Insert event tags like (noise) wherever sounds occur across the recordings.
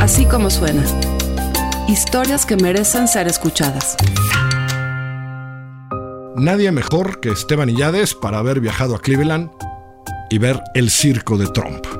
Así como suena. Historias que merecen ser escuchadas. Nadie mejor que Esteban Illades para haber viajado a Cleveland y ver el circo de Trump.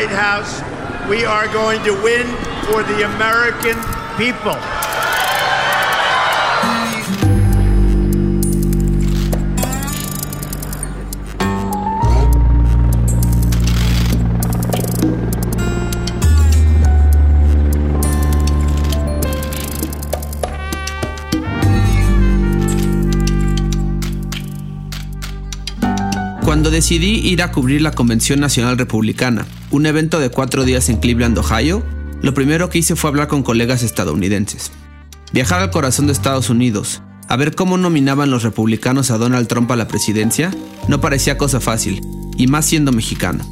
White House. We are going to win for the American people. Cuando decidí ir a cubrir la Convención Nacional Republicana, un evento de cuatro días en Cleveland, Ohio, lo primero que hice fue hablar con colegas estadounidenses. Viajar al corazón de Estados Unidos, a ver cómo nominaban los republicanos a Donald Trump a la presidencia, no parecía cosa fácil, y más siendo mexicano.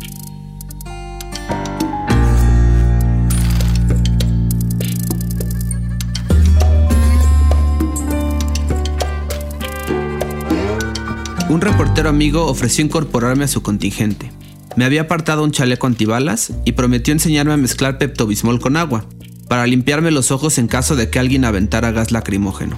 Un reportero amigo ofreció incorporarme a su contingente. Me había apartado un chaleco antibalas y prometió enseñarme a mezclar peptobismol con agua, para limpiarme los ojos en caso de que alguien aventara gas lacrimógeno.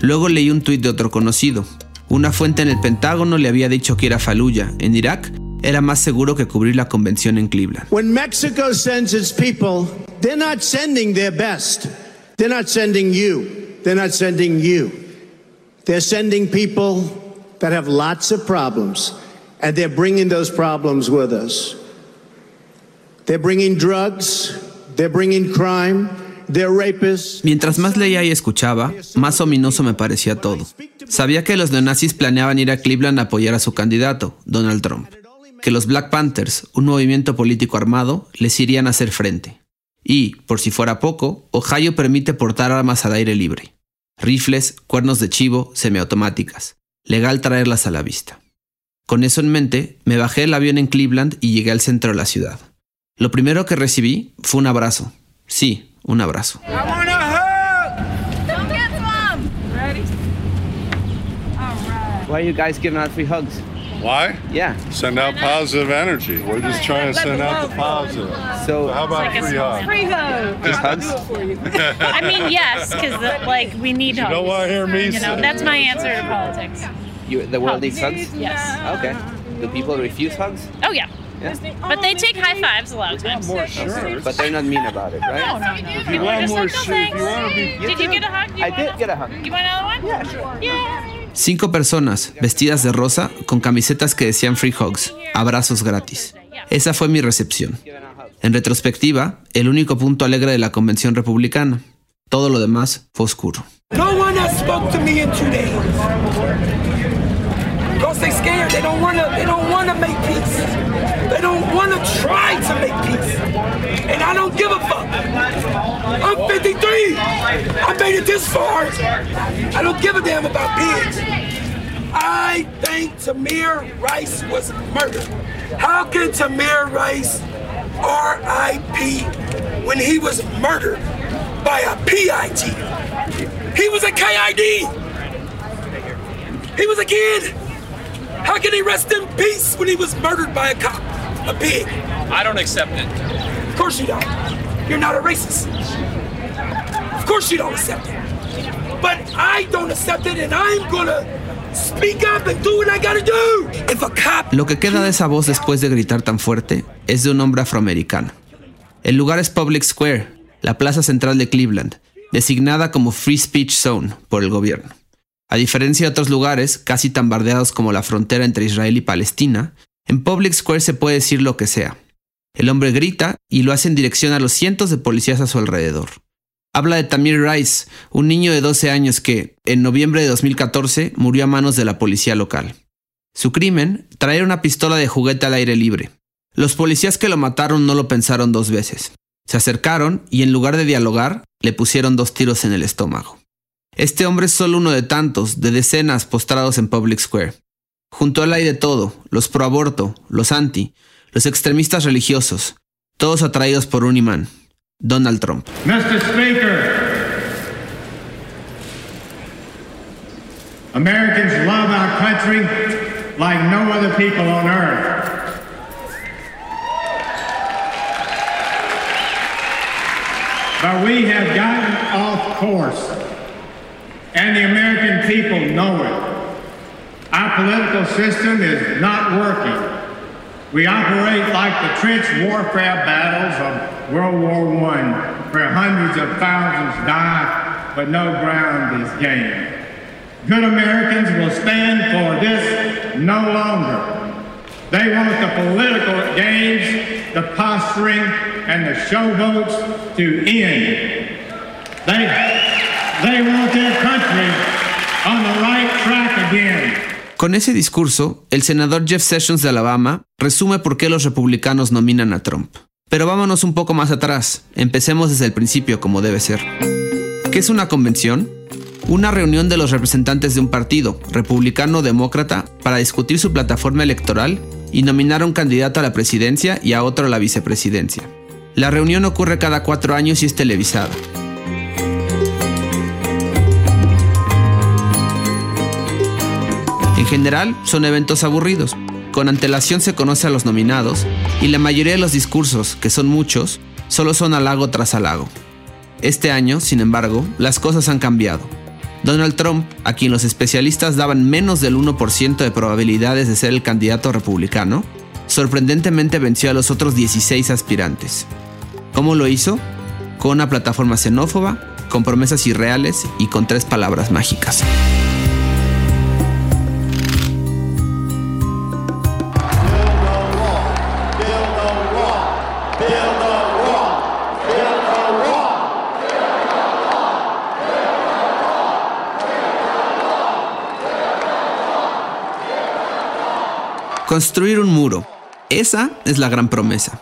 Luego leí un tuit de otro conocido. Una fuente en el Pentágono le había dicho que ir a Fallujah, en Irak, era más seguro que cubrir la convención en Cleveland. When Mexico sends its people, they're not sending their best. They're not sending you. They're not sending you. They're sending people that have lots of problems, and they're bringing those problems with us. They're bringing drugs, they're bringing crime. Mientras más leía y escuchaba, más ominoso me parecía todo. Sabía que los neonazis planeaban ir a Cleveland a apoyar a su candidato, Donald Trump. Que los Black Panthers, un movimiento político armado, les irían a hacer frente. Y, por si fuera poco, Ohio permite portar armas al aire libre. Rifles, cuernos de chivo, semiautomáticas legal traerlas a la vista. Con eso en mente, me bajé del avión en Cleveland y llegué al centro de la ciudad. Lo primero que recibí fue un abrazo. Sí, un abrazo. Why are you guys giving out free hugs? Why? Yeah. Send out positive energy. We're just trying to send out the positive. So, how about free hugs? Free hug. Just hugs? (laughs) I mean, yes, because uh, like we need You hugs. know what I hear me You know, say? that's my answer to politics. You, the world needs hugs? Yes. Okay. Do people refuse hugs? Oh yeah. Yeah. But they take high fives a lot of times. More sure. But they're not mean about it, right? No, no, no. If you want more like, if you thanks. want to be Did you get a hug? You I want did a- get a hug. You want another one? Yeah, sure. Yeah. Cinco personas, vestidas de rosa, con camisetas que decían free hugs, abrazos gratis. Esa fue mi recepción. En retrospectiva, el único punto alegre de la convención republicana. Todo lo demás fue oscuro. Because they scared. They don't wanna they don't wanna make peace. They don't wanna try to make peace. And I don't give a fuck. I'm 53. I made it this far. I don't give a damn about pigs. I think Tamir Rice was murdered. How can Tamir Rice R.I.P. when he was murdered by a PIT? He was a KID. He was a kid. How can he rest in peace when he was murdered by a cop, a pig? I don't accept it. Of course you don't. You're not a racist. Of course you don't accept it. But I don't accept it, and I'm gonna speak up and do what I gotta do. If a cop Lo que queda de esa voz después de gritar tan fuerte es de un hombre afroamericano. El lugar es Public Square, la plaza central de Cleveland, designada como Free Speech Zone por el gobierno. A diferencia de otros lugares, casi tan bardeados como la frontera entre Israel y Palestina, en Public Square se puede decir lo que sea. El hombre grita y lo hace en dirección a los cientos de policías a su alrededor. Habla de Tamir Rice, un niño de 12 años que, en noviembre de 2014, murió a manos de la policía local. Su crimen, traer una pistola de juguete al aire libre. Los policías que lo mataron no lo pensaron dos veces. Se acercaron y en lugar de dialogar, le pusieron dos tiros en el estómago. Este hombre es solo uno de tantos, de decenas postrados en Public Square. Junto a él hay de todo, los pro aborto, los anti, los extremistas religiosos, todos atraídos por un imán, Donald Trump. Mr. Speaker, Americans love our country like no other people on earth. But we have gotten off course, and the American people know it. Our political system is not working. We operate like the trench warfare battles of World War I, where hundreds of thousands die, but no ground is gained. Good Americans will stand for this no longer. They want the political games, the posturing, and the showboats to end. They, they want their country on the right track again. Con ese discurso, el senador Jeff Sessions de Alabama resume por qué los republicanos nominan a Trump. Pero vámonos un poco más atrás, empecemos desde el principio como debe ser. ¿Qué es una convención? Una reunión de los representantes de un partido, republicano o demócrata, para discutir su plataforma electoral y nominar a un candidato a la presidencia y a otro a la vicepresidencia. La reunión ocurre cada cuatro años y es televisada. General, son eventos aburridos. Con antelación se conoce a los nominados y la mayoría de los discursos, que son muchos, solo son halago tras halago. Este año, sin embargo, las cosas han cambiado. Donald Trump, a quien los especialistas daban menos del 1% de probabilidades de ser el candidato republicano, sorprendentemente venció a los otros 16 aspirantes. ¿Cómo lo hizo? Con una plataforma xenófoba, con promesas irreales y con tres palabras mágicas. Construir un muro. Esa es la gran promesa.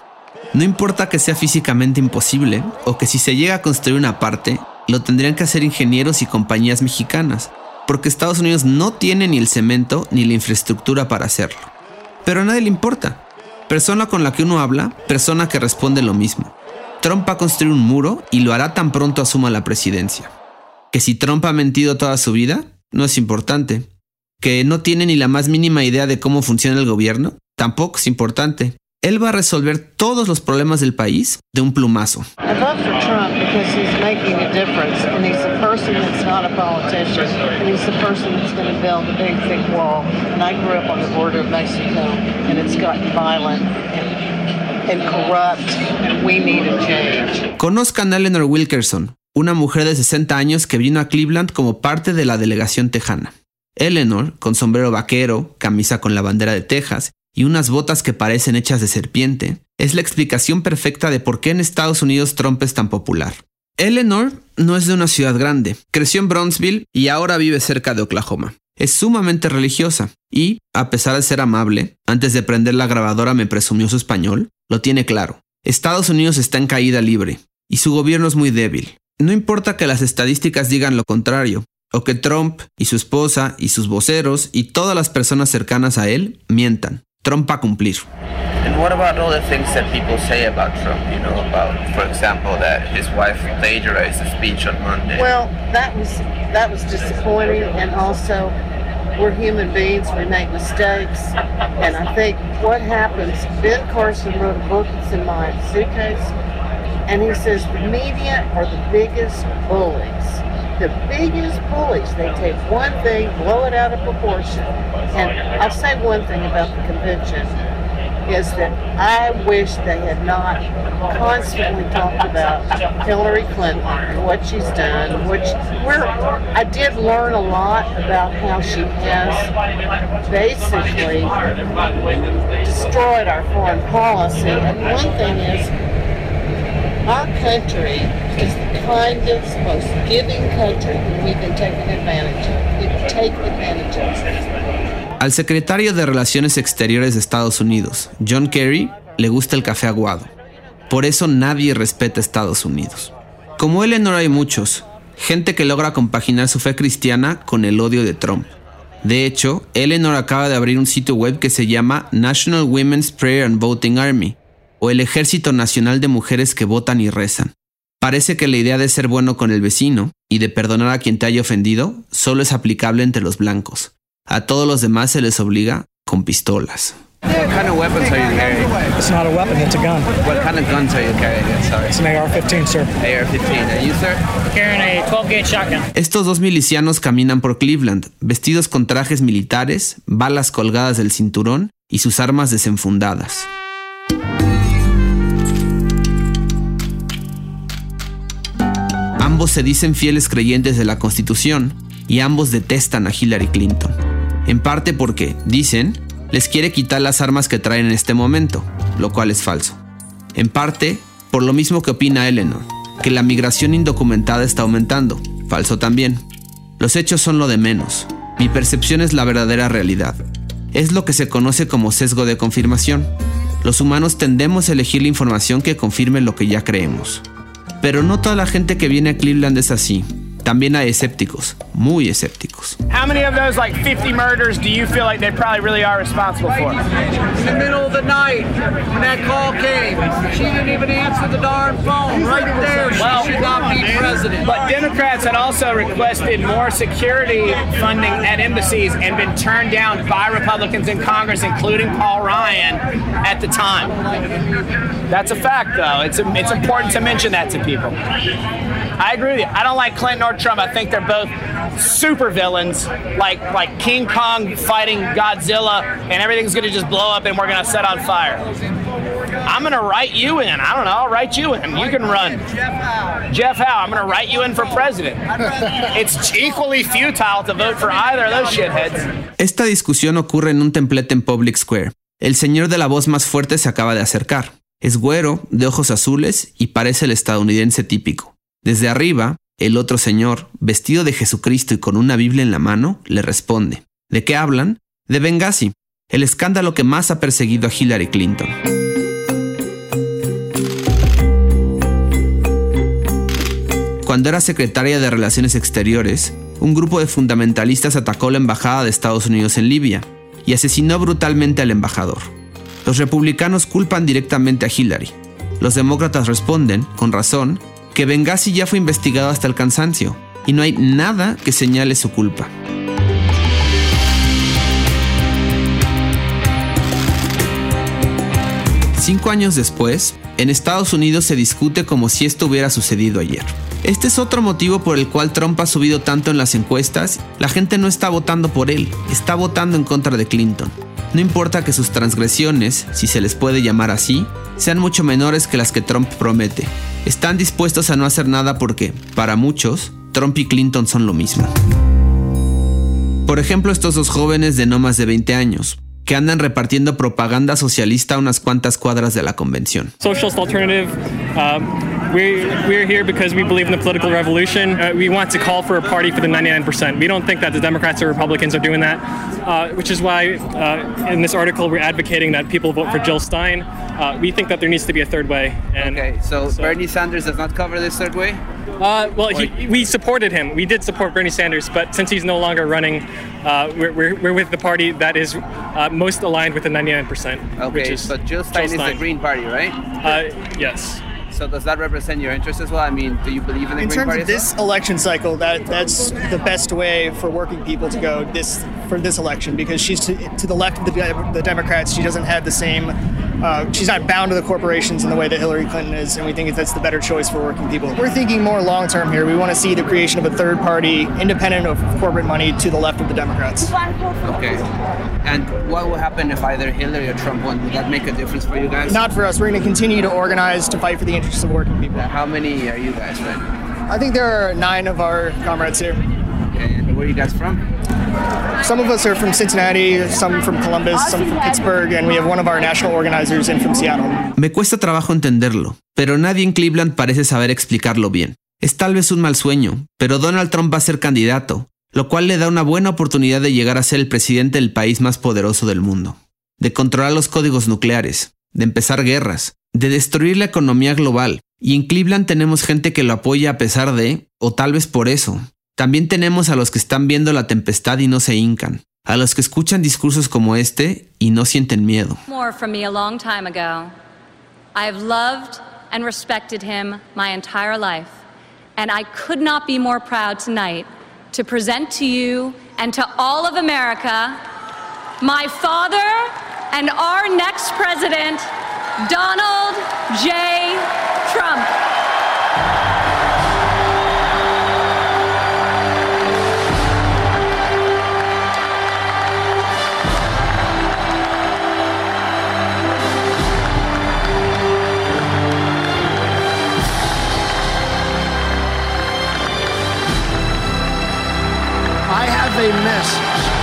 No importa que sea físicamente imposible o que si se llega a construir una parte, lo tendrían que hacer ingenieros y compañías mexicanas, porque Estados Unidos no tiene ni el cemento ni la infraestructura para hacerlo. Pero a nadie le importa. Persona con la que uno habla, persona que responde lo mismo. Trump va a construir un muro y lo hará tan pronto asuma la presidencia. Que si Trump ha mentido toda su vida, no es importante que no tiene ni la más mínima idea de cómo funciona el gobierno, tampoco es importante. Él va a resolver todos los problemas del país de un plumazo. Conozcan a Eleanor Wilkerson, una mujer de 60 años que vino a Cleveland como parte de la delegación tejana. Eleanor, con sombrero vaquero, camisa con la bandera de Texas y unas botas que parecen hechas de serpiente, es la explicación perfecta de por qué en Estados Unidos Trump es tan popular. Eleanor no es de una ciudad grande, creció en Brownsville y ahora vive cerca de Oklahoma. Es sumamente religiosa y, a pesar de ser amable, antes de prender la grabadora me presumió su español, lo tiene claro. Estados Unidos está en caída libre y su gobierno es muy débil. No importa que las estadísticas digan lo contrario, o que Trump y su esposa y sus voceros y todas las personas cercanas a él mientan. Trump va a cumplir. And what about all the things that people say about Trump? You know, about, for example, that his wife plagiarized the speech on Monday. Well, that was that was disappointing, and also we're human beings. We make mistakes, and I think what happens. Ben Carson wrote a book. It's in my suitcase, and he says the media are the biggest bullies. The biggest bullies. They take one thing, blow it out of proportion. And I'll say one thing about the convention is that I wish they had not constantly talked about Hillary Clinton and what she's done, which we're, I did learn a lot about how she has basically destroyed our foreign policy. And one thing is, our country is the kindest, most giving country we've been advantage of. We've taken. Al secretario de Relaciones Exteriores de Estados Unidos, John Kerry, le gusta el café aguado. Por eso nadie respeta a Estados Unidos. Como Eleanor hay muchos, gente que logra compaginar su fe cristiana con el odio de Trump. De hecho, Eleanor acaba de abrir un sitio web que se llama National Women's Prayer and Voting Army, o el Ejército Nacional de Mujeres que votan y rezan. Parece que la idea de ser bueno con el vecino y de perdonar a quien te haya ofendido solo es aplicable entre los blancos. A todos los demás se les obliga con pistolas. What kind of weapons are you carrying? It's not a weapon, it's a gun. What kind of guns are you carrying? Sorry. It's an AR-15, sir. AR-15. And you, sir? Carrying a 12-gauge shotgun. Estos dos milicianos caminan por Cleveland, vestidos con trajes militares, balas colgadas del cinturón y sus armas desenfundadas. Ambos se dicen fieles creyentes de la Constitución y ambos detestan a Hillary Clinton. En parte porque, dicen, les quiere quitar las armas que traen en este momento, lo cual es falso. En parte, por lo mismo que opina Eleanor, que la migración indocumentada está aumentando, falso también. Los hechos son lo de menos. Mi percepción es la verdadera realidad. Es lo que se conoce como sesgo de confirmación. Los humanos tendemos a elegir la información que confirme lo que ya creemos. Pero no toda la gente que viene a Cleveland es así. También hay escépticos, muy escépticos. How many of those like 50 murders do you feel like they probably really are responsible for? In the middle of the night, when that call came, she didn't even answer the darn phone. Right there, she Well, should not be president. But Democrats had also requested more security funding at embassies and been turned down by Republicans in Congress, including Paul Ryan, at the time. That's a fact, though. It's, it's important to mention that to people. I agree with you. I don't like Clinton or Trump. I think they're both super villains, like like King Kong fighting Godzilla, and everything's gonna just blow up and we're gonna set on fire. I'm gonna write you in. I don't know. I'll write you in. You can run. Jeff Howe. I'm gonna write you in for president. (laughs) It's equally futile to vote for either of those shitheads. Esta discusión ocurre en un templete en Public Square. El señor de la voz más fuerte se acaba de acercar. Es güero, de ojos azules y parece el estadounidense típico. Desde arriba, el otro señor, vestido de Jesucristo y con una Biblia en la mano, le responde. ¿De qué hablan? De Benghazi, el escándalo que más ha perseguido a Hillary Clinton. Cuando era secretaria de Relaciones Exteriores, un grupo de fundamentalistas atacó la embajada de Estados Unidos en Libia y asesinó brutalmente al embajador. Los republicanos culpan directamente a Hillary. Los demócratas responden, con razón, que Benghazi ya fue investigado hasta el cansancio y no hay nada que señale su culpa. Cinco años después, en Estados Unidos se discute como si esto hubiera sucedido ayer. Este es otro motivo por el cual Trump ha subido tanto en las encuestas. La gente no está votando por él, está votando en contra de Clinton. No importa que sus transgresiones, si se les puede llamar así, sean mucho menores que las que Trump promete. Están dispuestos a no hacer nada porque, para muchos, Trump y Clinton son lo mismo. Por ejemplo, estos dos jóvenes de no más de 20 años, que andan repartiendo propaganda socialista a unas cuantas cuadras de la convención. Socialist alternative. Um, we, we're here because we believe in the political revolution. Uh, we want to call for a party for the 99%. We don't think that the Democrats or Republicans are doing that, uh, which is why uh, in this article we're advocating that people vote for Jill Stein. Uh, we think that there needs to be a third way. And Okay, so, Bernie Sanders does not cover this third way? Uh, well, he, we supported him. We did support Bernie Sanders, but since he's no longer running, uh, we're, we're, we're with the party that is uh, most aligned with the 99%. which Okay, is but Jill Stein is the Green Party, right? Uh, yes. So does that represent your interest as well? I mean, do you believe in the In Green terms Party of as this election cycle, that that's the best way for working people to go this for this election because she's to, to the left of the, the Democrats. She doesn't have the same. Uh, she's not bound to the corporations in the way that Hillary Clinton is, and we think that's the better choice for working people. We're thinking more long term here. We want to see the creation of a third party, independent of corporate money, to the left of the Democrats. Okay. And what will happen if either Hillary or Trump won? Would that make a difference for you guys? Not for us. We're going to continue to organize to fight for the interests of working people. How many are you guys with? I think there are nine of our comrades here. Okay, and where are you guys from? Some of us are from Cincinnati, some from Columbus, some from Pittsburgh, and we have one of our national organizers in from Seattle. Me cuesta trabajo entenderlo, pero nadie en Cleveland parece saber explicarlo bien. Es tal vez un mal sueño, pero Donald Trump va a ser candidato, lo cual le da una buena oportunidad de llegar a ser el presidente del país más poderoso del mundo, de controlar los códigos nucleares, de empezar guerras, de destruir la economía global Y en Cleveland tenemos gente que lo apoya a pesar de, o tal vez por eso. También tenemos a los que están viendo la tempestad y no se hincan, a los que escuchan discursos como este y no sienten miedo. more from me a long time ago. I have loved and respected him my entire life, and I could not be more proud tonight to present to you and to all of America my father and our next president, Donald J. Trump.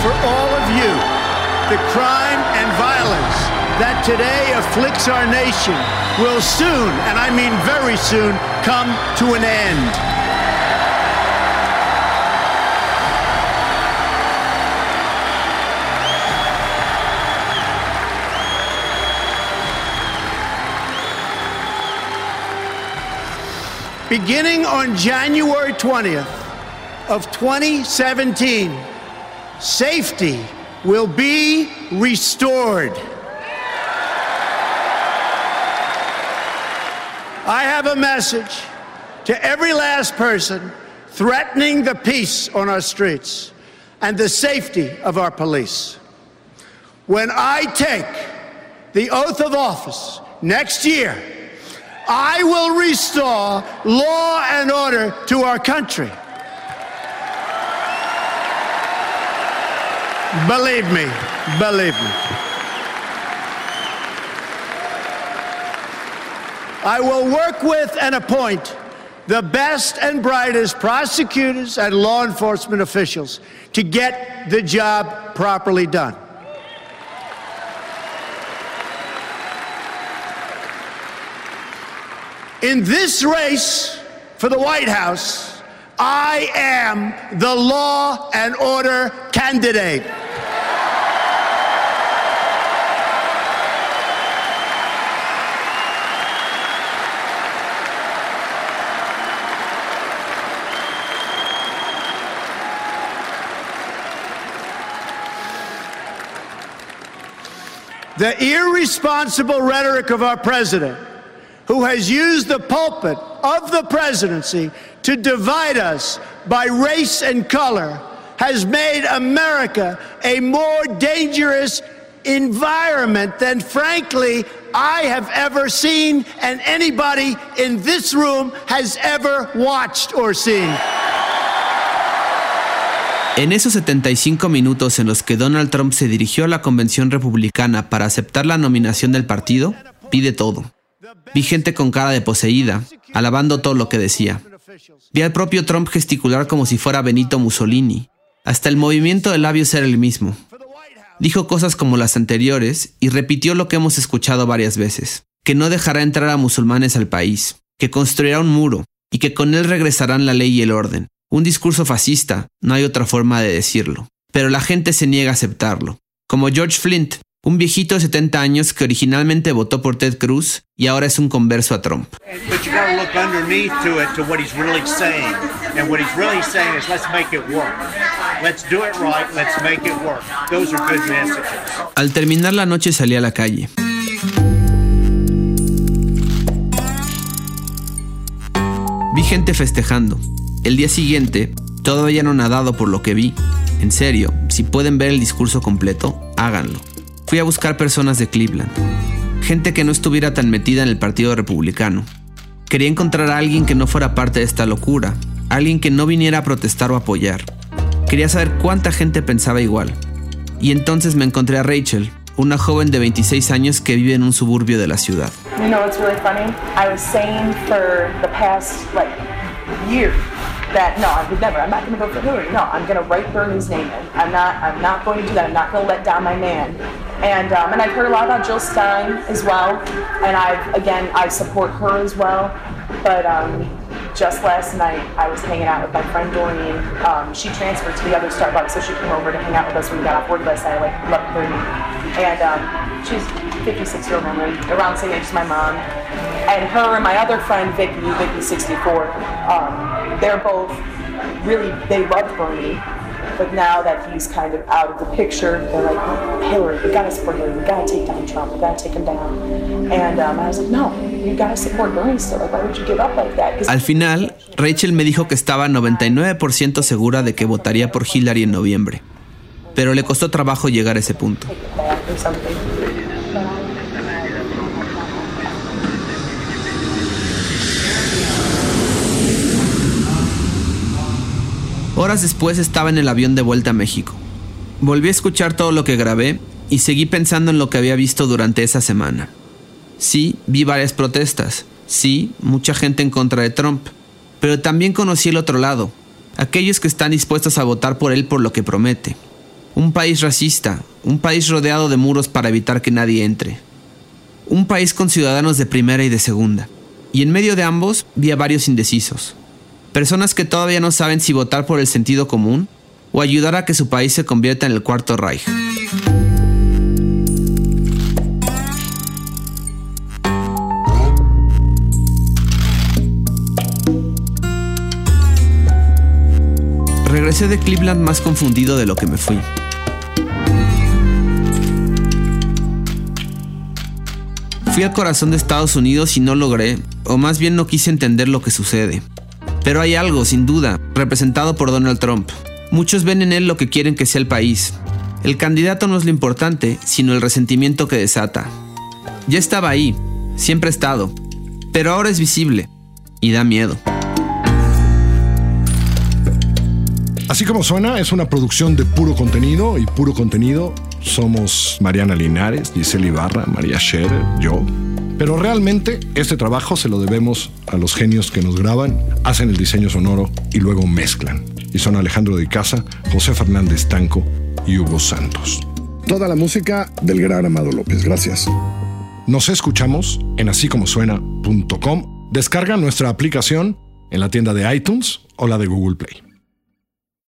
For all of you. The crime and violence that today afflicts our nation will soon, and I mean very soon, come to an end. Beginning on January 20th of 2017, safety will be restored. I have a message to every last person threatening the peace on our streets and the safety of our police. When I take the oath of office next year, I will restore law and order to our country. Believe me, believe me. I will work with and appoint the best and brightest prosecutors and law enforcement officials to get the job properly done. In this race for the White House, I am the law and order candidate. The irresponsible rhetoric of our president, who has used the pulpit of the presidency to divide us by race and color, has made America a more dangerous environment than, frankly, I have ever seen and anybody in this room has ever watched or seen. En esos 75 minutos en los que Donald Trump se dirigió a la convención republicana para aceptar la nominación del partido, pide todo. Vi gente con cara de poseída, alabando todo lo que decía. Vi al propio Trump gesticular como si fuera Benito Mussolini. Hasta el movimiento de labios era el mismo. Dijo cosas como las anteriores y repitió lo que hemos escuchado varias veces, que no dejará entrar a musulmanes al país, que construirá un muro y que con él regresarán la ley y el orden. Un discurso fascista, no hay otra forma de decirlo. Pero la gente se niega a aceptarlo. Como George Flint, un viejito de 70 años que originalmente votó por Ted Cruz y ahora es un converso a Trump. But you gotta look underneath to it to what he's really saying. And what he's really saying is let's make it work. Let's do it right, let's make it work. Those are good messages. Al terminar la noche salí a la calle. Vi gente festejando. El día siguiente, todavía no nadado por lo que vi. En serio, si pueden ver el discurso completo, háganlo. Fui a buscar personas de Cleveland. Gente que no estuviera tan metida en el Partido Republicano. Quería encontrar a alguien que no fuera parte de esta locura. Alguien que no viniera a protestar o apoyar. Quería saber cuánta gente pensaba igual. Y entonces me encontré a Rachel, una joven de 26 años que vive en un suburbio de la ciudad. I that no, I would never. I'm not going to vote for Hillary. No, I'm going to write Bernie's name in. I'm not. I'm not going to do that. I'm not going to let down my man. And um, and I've heard a lot about Jill Stein as well. And I've again I support her as well. But um, just last night I was hanging out with my friend Doreen. Um, she transferred to the other Starbucks, so she came over to hang out with us when we got off work last night, like 11:30. And um, she's 56 year old woman, around the same age as my mom. And her and my other friend, Vicky, Vicky 64, um, they're both really, they loved Bernie. But now that he's kind of out of the picture, they're like, Hillary, we gotta support Hillary, we gotta take down Trump, we gotta take him down. And um, I was like, no, you gotta support Bernie still. Like, why would you give up like that? Al final, Rachel me dijo que estaba 99% segura de que votaría por Hillary en noviembre. Pero le costó trabajo llegar a ese punto. Horas después estaba en el avión de vuelta a México. Volví a escuchar todo lo que grabé y seguí pensando en lo que había visto durante esa semana. Sí, vi varias protestas. Sí, mucha gente en contra de Trump. Pero también conocí el otro lado. Aquellos que están dispuestos a votar por él por lo que promete. Un país racista, un país rodeado de muros para evitar que nadie entre. Un país con ciudadanos de primera y de segunda. Y en medio de ambos vi a varios indecisos. Personas que todavía no saben si votar por el sentido común o ayudar a que su país se convierta en el cuarto Reich. Regresé de Cleveland más confundido de lo que me fui. Fui al corazón de Estados Unidos y no logré, o más bien no quise entender lo que sucede. Pero hay algo, sin duda, representado por Donald Trump. Muchos ven en él lo que quieren que sea el país. El candidato no es lo importante, sino el resentimiento que desata. Ya estaba ahí, siempre ha estado, pero ahora es visible y da miedo. Así como suena, es una producción de puro contenido y puro contenido somos Mariana Linares, Giselle Ibarra, María Scherer, yo. Pero realmente este trabajo se lo debemos a los genios que nos graban, hacen el diseño sonoro y luego mezclan. Y son Alejandro de Casa, José Fernández Tanco y Hugo Santos. Toda la música del gran Amado López, gracias. Nos escuchamos en asícomosuena.com. Descarga nuestra aplicación en la tienda de iTunes o la de Google Play.